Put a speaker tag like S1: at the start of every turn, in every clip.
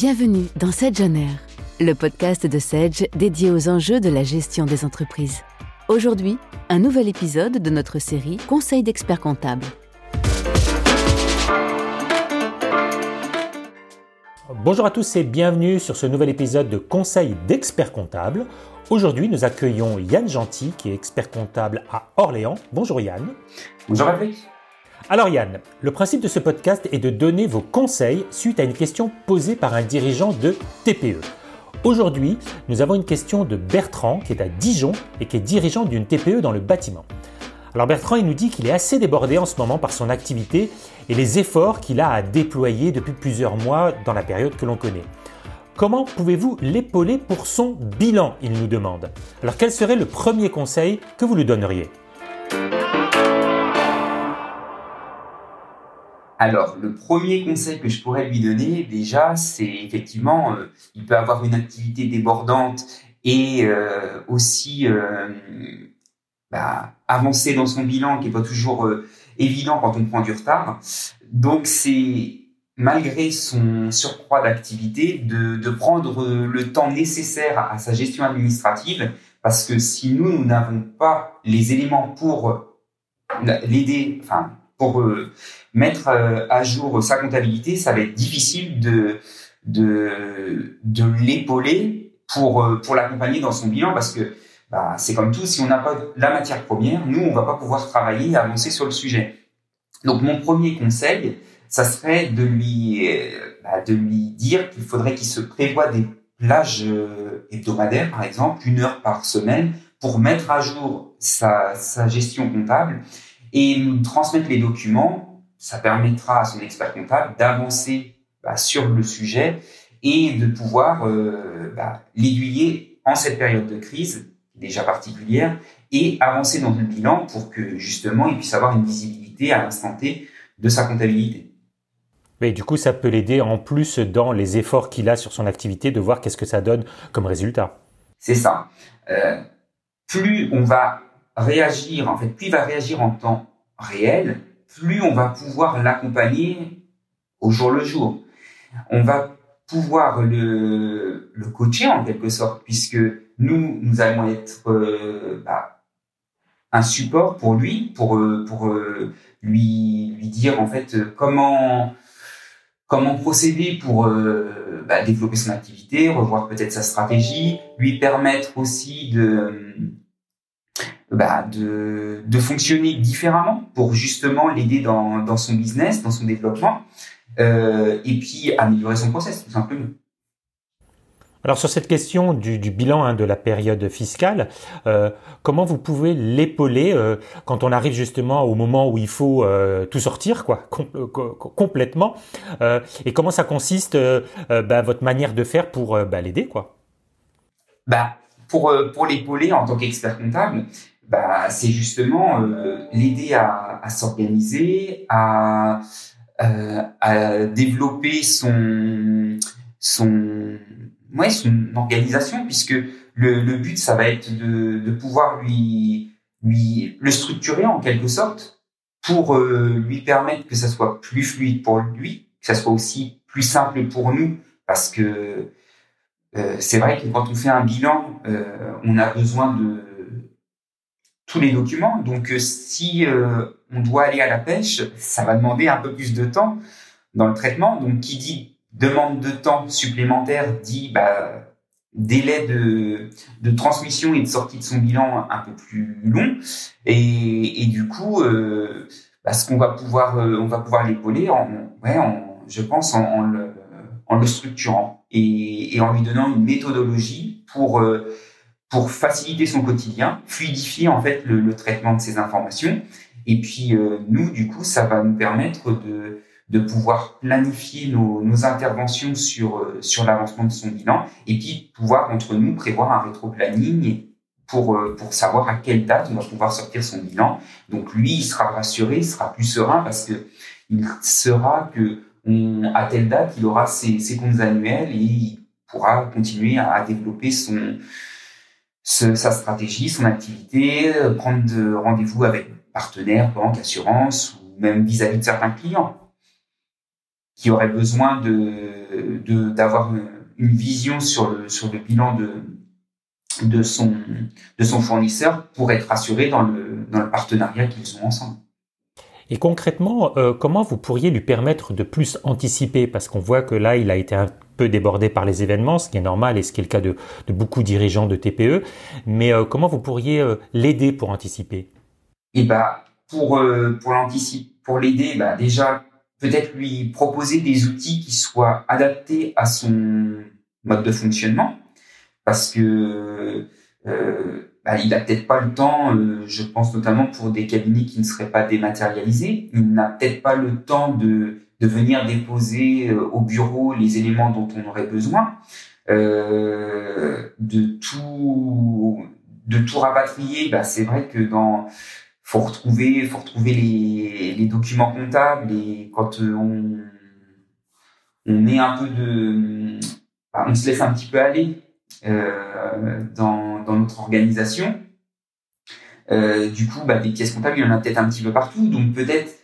S1: Bienvenue dans Sedge On Air, le podcast de Sedge dédié aux enjeux de la gestion des entreprises. Aujourd'hui, un nouvel épisode de notre série Conseil d'experts comptables.
S2: Bonjour à tous et bienvenue sur ce nouvel épisode de Conseil d'experts comptables. Aujourd'hui, nous accueillons Yann Gentil, qui est expert comptable à Orléans. Bonjour Yann.
S3: Bonjour Patrick.
S2: Alors Yann, le principe de ce podcast est de donner vos conseils suite à une question posée par un dirigeant de TPE. Aujourd'hui, nous avons une question de Bertrand qui est à Dijon et qui est dirigeant d'une TPE dans le bâtiment. Alors Bertrand, il nous dit qu'il est assez débordé en ce moment par son activité et les efforts qu'il a à déployer depuis plusieurs mois dans la période que l'on connaît. Comment pouvez-vous l'épauler pour son bilan Il nous demande. Alors quel serait le premier conseil que vous lui donneriez?
S3: Alors, le premier conseil que je pourrais lui donner, déjà, c'est effectivement, euh, il peut avoir une activité débordante et euh, aussi euh, bah, avancer dans son bilan qui est pas toujours évident quand on prend du retard. Donc, c'est malgré son surcroît d'activité, de, de, prendre le temps nécessaire à sa gestion administrative, parce que si nous, nous n'avons pas les éléments pour l'aider, enfin, pour euh, mettre euh, à jour sa comptabilité, ça va être difficile de de, de l'épauler pour euh, pour l'accompagner dans son bilan parce que bah, c'est comme tout, si on n'a pas la matière première, nous on va pas pouvoir travailler et avancer sur le sujet. Donc mon premier conseil, ça serait de lui bah, de lui dire qu'il faudrait qu'il se prévoit des plages hebdomadaires par exemple, une heure par semaine pour mettre à jour sa, sa gestion comptable et nous transmettre les documents. Ça permettra à son expert comptable d'avancer bah, sur le sujet et de pouvoir euh, bah, l'aiguiller en cette période de crise déjà particulière et avancer dans le bilan pour que justement il puisse avoir une visibilité à l'instant T de sa comptabilité.
S2: Mais du coup, ça peut l'aider en plus dans les efforts qu'il a sur son activité de voir qu'est-ce que ça donne comme résultat.
S3: C'est ça. Euh, plus on va réagir, en fait, plus il va réagir en temps réel, plus on va pouvoir l'accompagner au jour le jour. On va pouvoir le, le coacher en quelque sorte, puisque nous, nous allons être euh, bah, un support pour lui, pour, euh, pour euh, lui, lui dire en fait comment comment procéder pour bah, développer son activité, revoir peut-être sa stratégie, lui permettre aussi de bah, de, de fonctionner différemment pour justement l'aider dans, dans son business, dans son développement, euh, et puis améliorer son process tout simplement.
S2: Alors sur cette question du, du bilan hein, de la période fiscale, euh, comment vous pouvez l'épauler euh, quand on arrive justement au moment où il faut euh, tout sortir, quoi, complètement, et comment ça consiste bah, votre manière de faire pour bah, l'aider, quoi?
S3: Bah pour pour l'épauler en tant qu'expert comptable, bah, c'est justement euh, l'aider à, s'organiser, à, euh, à développer son son ouais son organisation puisque le, but ça va être de, pouvoir lui lui le structurer en quelque sorte pour euh, lui permettre que ça soit plus fluide pour lui, que ça soit aussi plus simple pour nous parce que c'est vrai que quand on fait un bilan, on a besoin de tous les documents. Donc, euh, si euh, on doit aller à la pêche, ça va demander un peu plus de temps dans le traitement. Donc, qui dit demande de temps supplémentaire dit bah, délai de, de transmission et de sortie de son bilan un peu plus long. Et, et du coup, euh, bah, ce qu'on va pouvoir, on va pouvoir l'épauler en, ouais, en, je pense, en, en, le, en le structurant et, et en lui donnant une méthodologie pour pour faciliter son quotidien, fluidifier en fait le, le traitement de ces informations. Et puis euh, nous, du coup, ça va nous permettre de, de pouvoir planifier nos, nos interventions sur euh, sur l'avancement de son bilan, et puis pouvoir entre nous prévoir un rétro-planning pour euh, pour savoir à quelle date on va pouvoir sortir son bilan. Donc lui, il sera rassuré, il sera plus serein parce que il sera que à telle date, il aura ses, ses comptes annuels et il pourra continuer à développer son sa stratégie, son activité, euh, prendre de rendez-vous avec partenaires, banques, assurances ou même vis-à-vis de certains clients. qui aurait besoin de d'avoir une, vision sur le sur le bilan de de son de son fournisseur pour être assuré dans le dans le partenariat qu'ils ont ensemble.
S2: Et concrètement, euh, comment vous pourriez lui permettre de plus anticiper? Parce qu'on voit que là, il a été un peu débordé par les événements, ce qui est normal et ce qui est le cas de, beaucoup de dirigeants de TPE. Mais euh, comment vous pourriez euh, l'aider pour anticiper?
S3: Eh bah, pour pour l'anticiper, pour l'aider, bah déjà peut-être lui proposer des outils qui soient adaptés à son mode de fonctionnement, parce que bah, il a peut-être pas le temps, euh, je pense notamment pour des cabinets qui ne seraient pas dématérialisés, il n'a peut-être pas le temps de, de venir déposer euh, au bureau les éléments dont on aurait besoin, euh, de tout de tout rapatrier. Bah, c'est vrai que dans faut retrouver faut retrouver les, les documents comptables et quand on on est un peu de bah, on se laisse un petit peu aller euh, dans, dans notre organisation. Euh, du coup, bah, des pièces comptables, il y en a peut-être un petit peu partout. Donc peut-être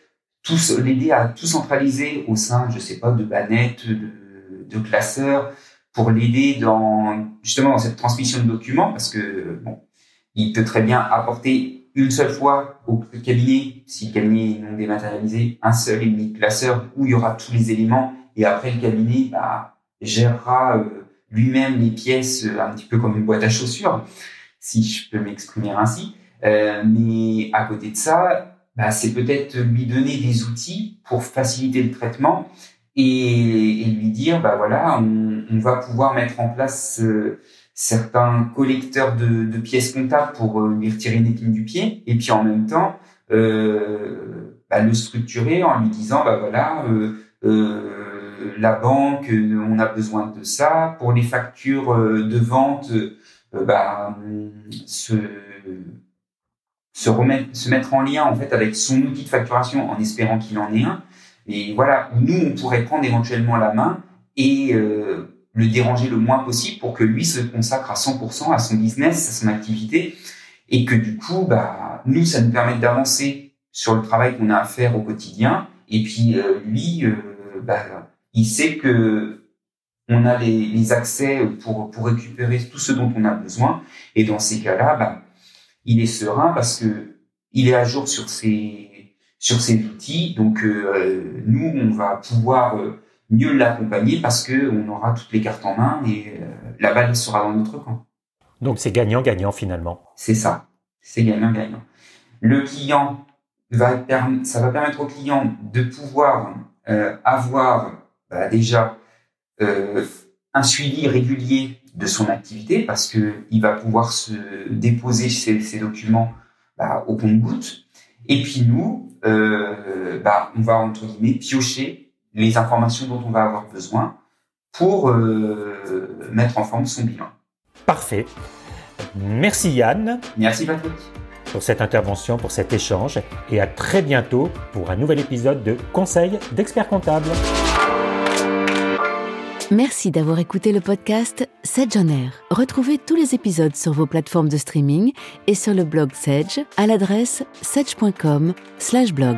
S3: tous l'aider à tout centraliser au sein, je sais pas, de bannettes, de, classeurs, pour l'aider dans justement dans cette transmission de documents, parce que bon, il peut très bien apporter une seule fois au cabinet, si le cabinet est non dématérialisé, un seul et unique classeur où il y aura tous les éléments, et après le cabinet bah, gérera euh, lui-même les pièces euh, un petit peu comme une boîte à chaussures, si je peux m'exprimer ainsi. Euh, mais à côté de ça, bah, c'est peut-être lui donner des outils pour faciliter le traitement et, et lui dire, bah voilà, on, on, va pouvoir mettre en place euh, certains collecteurs de, de, pièces comptables pour euh, lui retirer une épine du pied, et puis en même temps euh, bah, le structurer en lui disant, bah voilà, la banque, on a besoin de ça. Pour les factures de vente, bah, se se remettre, se mettre en lien en fait avec son outil de facturation en espérant qu'il en ait un. Et voilà, nous on pourrait prendre éventuellement la main et euh, le déranger le moins possible pour que lui se consacre à 100% à son business, à son activité, et que du coup, bah nous ça nous permet d'avancer sur le travail qu'on a à faire au quotidien. Et puis euh, lui, euh, bah, il sait que on a les, les, accès pour pour récupérer tout ce dont on a besoin. Et dans ces cas-là, bah il est serein parce que il est à jour sur ses sur ses outils. Donc euh, nous, on va pouvoir euh, mieux l'accompagner parce que on aura toutes les cartes en main et euh, la balle sera dans notre camp.
S2: Donc c'est gagnant-gagnant finalement.
S3: C'est ça, c'est gagnant-gagnant. Le client va ça va permettre au client de pouvoir avoir bah, déjà un suivi régulier de son activité parce que il va pouvoir se déposer ses, documents bah, au compte-goutte. Et puis nous, euh, bah, on va entre guillemets piocher les informations dont on va avoir besoin pour euh, mettre en forme son bilan.
S2: Parfait. Merci Yann.
S3: Merci Patrick.
S2: Pour cette intervention, pour cet échange, et à très bientôt pour un nouvel épisode de Conseil d'experts comptables.
S1: Merci d'avoir écouté le podcast Sedge on Air. Retrouvez tous les épisodes sur vos plateformes de streaming et sur le blog Sedge à l'adresse sedge.com/blog.